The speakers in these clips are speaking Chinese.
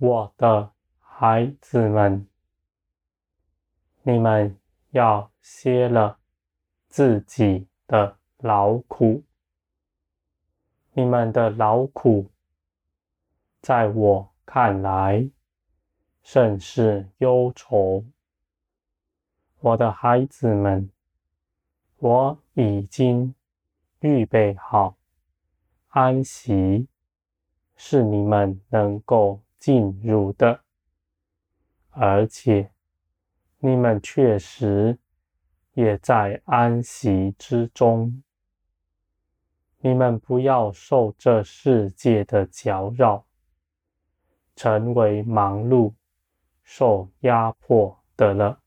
我的孩子们，你们要歇了自己的劳苦。你们的劳苦，在我看来，甚是忧愁。我的孩子们，我已经预备好安息，是你们能够进入的，而且你们确实也在安息之中。你们不要受这世界的搅扰，成为忙碌、受压迫的了。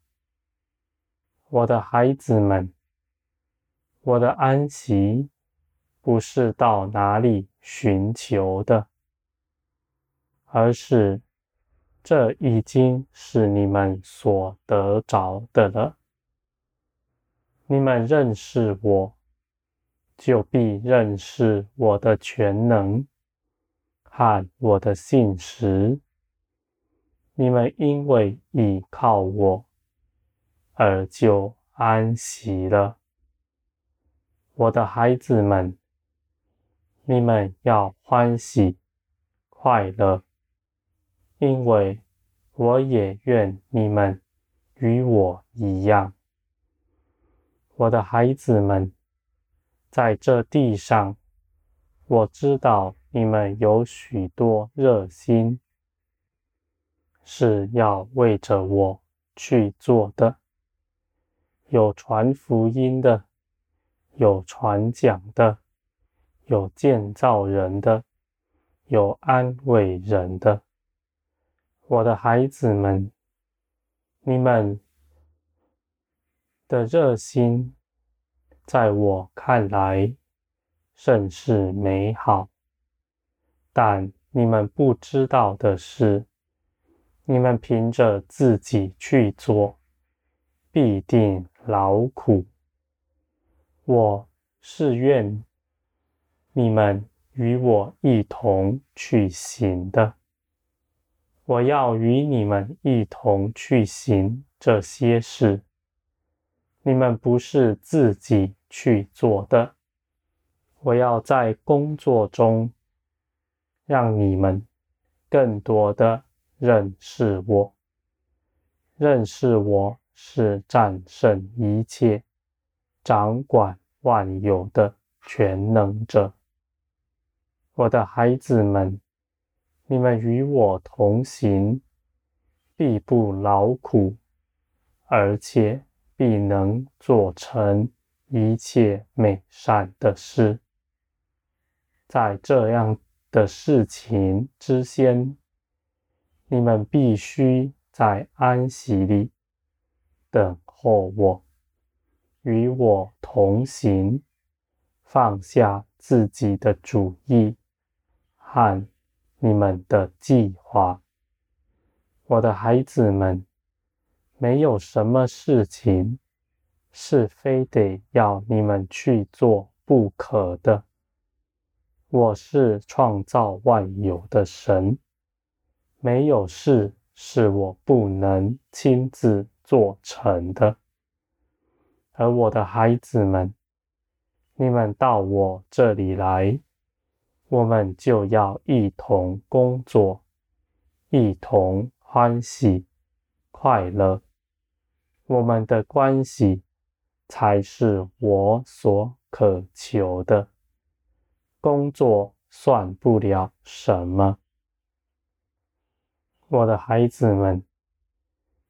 我的孩子们，我的安息不是到哪里寻求的。而是，这已经是你们所得着的了。你们认识我，就必认识我的全能和我的信实。你们因为倚靠我，而就安息了。我的孩子们，你们要欢喜快乐。因为我也愿你们与我一样，我的孩子们，在这地上，我知道你们有许多热心，是要为着我去做的，有传福音的，有传讲的，有建造人的，有安慰人的。我的孩子们，你们的热心，在我看来甚是美好。但你们不知道的是，你们凭着自己去做，必定劳苦。我是愿你们与我一同去行的。我要与你们一同去行这些事，你们不是自己去做的。我要在工作中让你们更多的认识我，认识我是战胜一切、掌管万有的全能者。我的孩子们。你们与我同行，必不劳苦，而且必能做成一切美善的事。在这样的事情之先，你们必须在安息里等候我，与我同行，放下自己的主意和。你们的计划，我的孩子们，没有什么事情是非得要你们去做不可的。我是创造万有的神，没有事是我不能亲自做成的。而我的孩子们，你们到我这里来。我们就要一同工作，一同欢喜快乐。我们的关系才是我所渴求的。工作算不了什么。我的孩子们，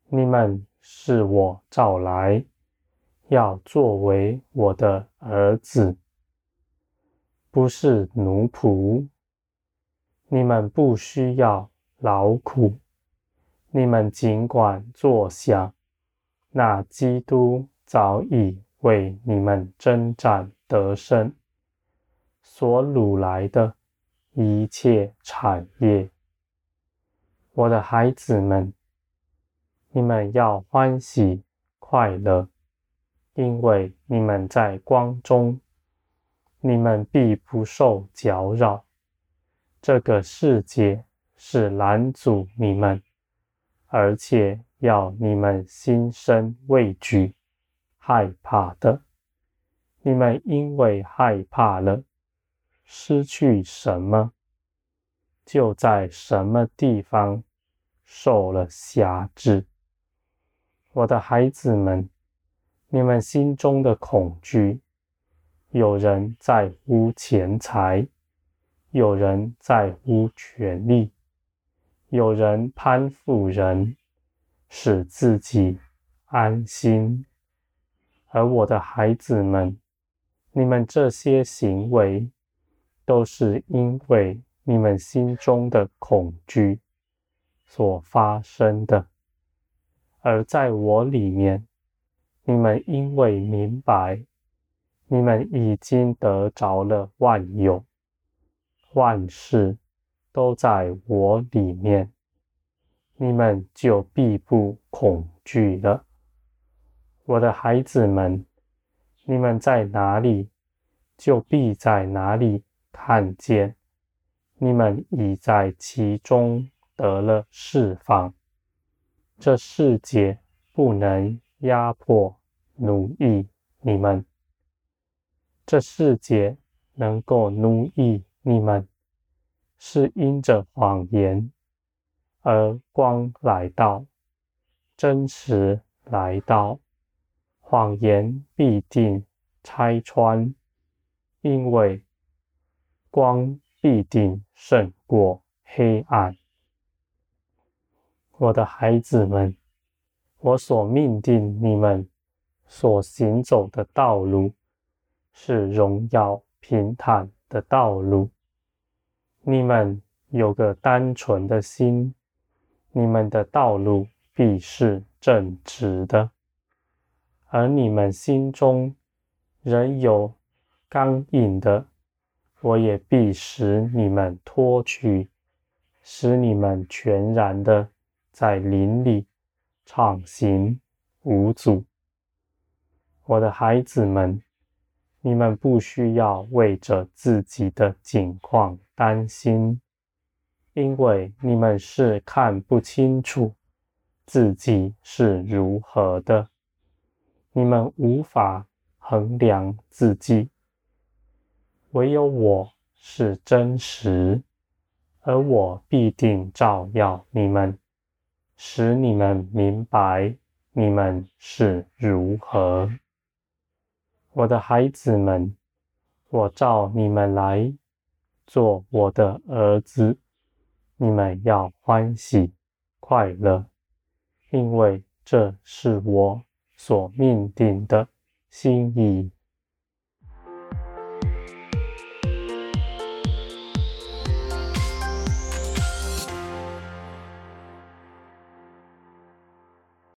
你们是我召来，要作为我的儿子。不是奴仆，你们不需要劳苦，你们尽管坐享，那基督早已为你们征战得胜所掳来的一切产业。我的孩子们，你们要欢喜快乐，因为你们在光中。你们必不受搅扰。这个世界是拦阻你们，而且要你们心生畏惧、害怕的。你们因为害怕了，失去什么，就在什么地方受了辖制。我的孩子们，你们心中的恐惧，有人在乎钱财，有人在乎权力，有人攀附人，使自己安心。而我的孩子们，你们这些行为，都是因为你们心中的恐惧所发生的。而在我里面，你们因为明白，你们已经得着了万有，万事都在我里面，你们就必不恐惧了。我的孩子们。你们在哪里，就必在哪里看见。你们已在其中得了释放。这世界不能压迫奴役你们。这世界能够奴役你们，是因着谎言，而光来到，真实来到。谎言必定拆穿，因为光必定胜过黑暗。我的孩子们，我所命定你们所行走的道路，是荣耀平坦的道路。你们有个单纯的心，你们的道路必是正直的。而你们心中仍有刚硬的，我也必使你们脱去，使你们全然的在林里畅行无阻。我的孩子们，你们不需要为着自己的境况担心，因为你们是看不清楚自己是如何的。你们无法衡量自己，唯有我是真实，而我必定照耀你们，使你们明白你们是如何。我的孩子们，我召你们来做我的儿子，你们要欢喜快乐，因为这是我。所命定的心意。